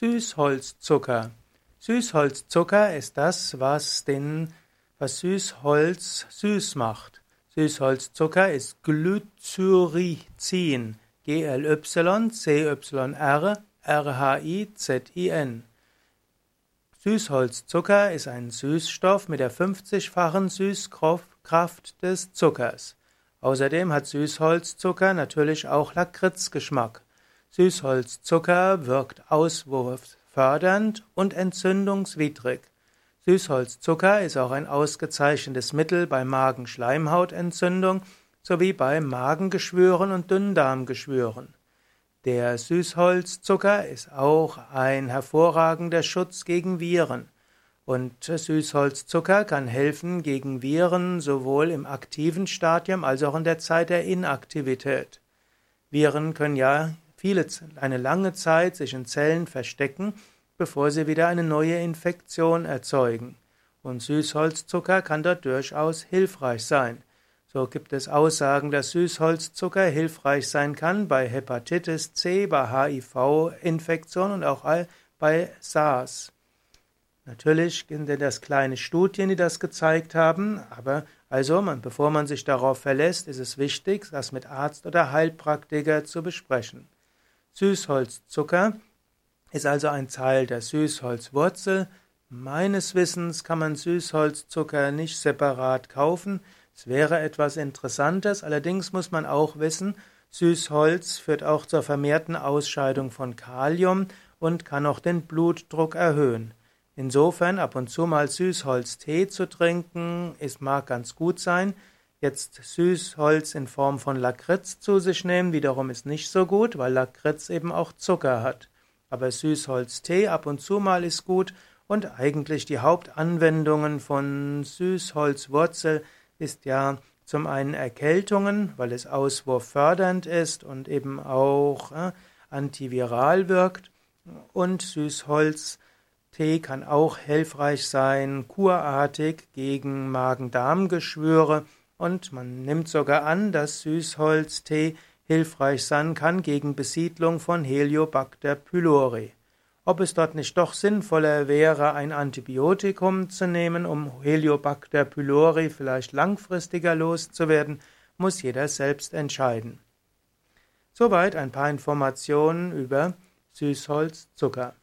Süßholzzucker. Süßholzzucker ist das, was den, was Süßholz süß macht. Süßholzzucker ist Glycyrrhizin. G-L-Y-C-Y-R R-H-I-Z-I-N. Süßholzzucker ist ein Süßstoff mit der 50-fachen Süßkraft des Zuckers. Außerdem hat Süßholzzucker natürlich auch Lakritzgeschmack. Süßholzzucker wirkt auswurffördernd und entzündungswidrig. Süßholzzucker ist auch ein ausgezeichnetes Mittel bei Magenschleimhautentzündung sowie bei Magengeschwüren und Dünndarmgeschwüren. Der Süßholzzucker ist auch ein hervorragender Schutz gegen Viren. Und Süßholzzucker kann helfen gegen Viren sowohl im aktiven Stadium als auch in der Zeit der Inaktivität. Viren können ja viele, eine lange Zeit sich in Zellen verstecken, bevor sie wieder eine neue Infektion erzeugen. Und Süßholzzucker kann dort durchaus hilfreich sein. So gibt es Aussagen, dass Süßholzzucker hilfreich sein kann bei Hepatitis C, bei HIV-Infektion und auch bei SARS. Natürlich sind das kleine Studien, die das gezeigt haben, aber also, man, bevor man sich darauf verlässt, ist es wichtig, das mit Arzt oder Heilpraktiker zu besprechen. Süßholzzucker ist also ein Teil der Süßholzwurzel. Meines Wissens kann man Süßholzzucker nicht separat kaufen. Es wäre etwas Interessantes, allerdings muss man auch wissen, Süßholz führt auch zur vermehrten Ausscheidung von Kalium und kann auch den Blutdruck erhöhen. Insofern ab und zu mal Süßholztee zu trinken, es mag ganz gut sein. Jetzt Süßholz in Form von Lakritz zu sich nehmen, wiederum ist nicht so gut, weil Lakritz eben auch Zucker hat. Aber Süßholztee ab und zu mal ist gut. Und eigentlich die Hauptanwendungen von Süßholzwurzel ist ja zum einen Erkältungen, weil es auswurffördernd ist und eben auch äh, antiviral wirkt. Und Süßholztee kann auch hilfreich sein, kurartig gegen Magen-Darm-Geschwüre und man nimmt sogar an, dass Süßholztee hilfreich sein kann gegen Besiedlung von Heliobacter pylori. Ob es dort nicht doch sinnvoller wäre, ein Antibiotikum zu nehmen, um Heliobacter pylori vielleicht langfristiger loszuwerden, muss jeder selbst entscheiden. Soweit ein paar Informationen über Süßholzzucker.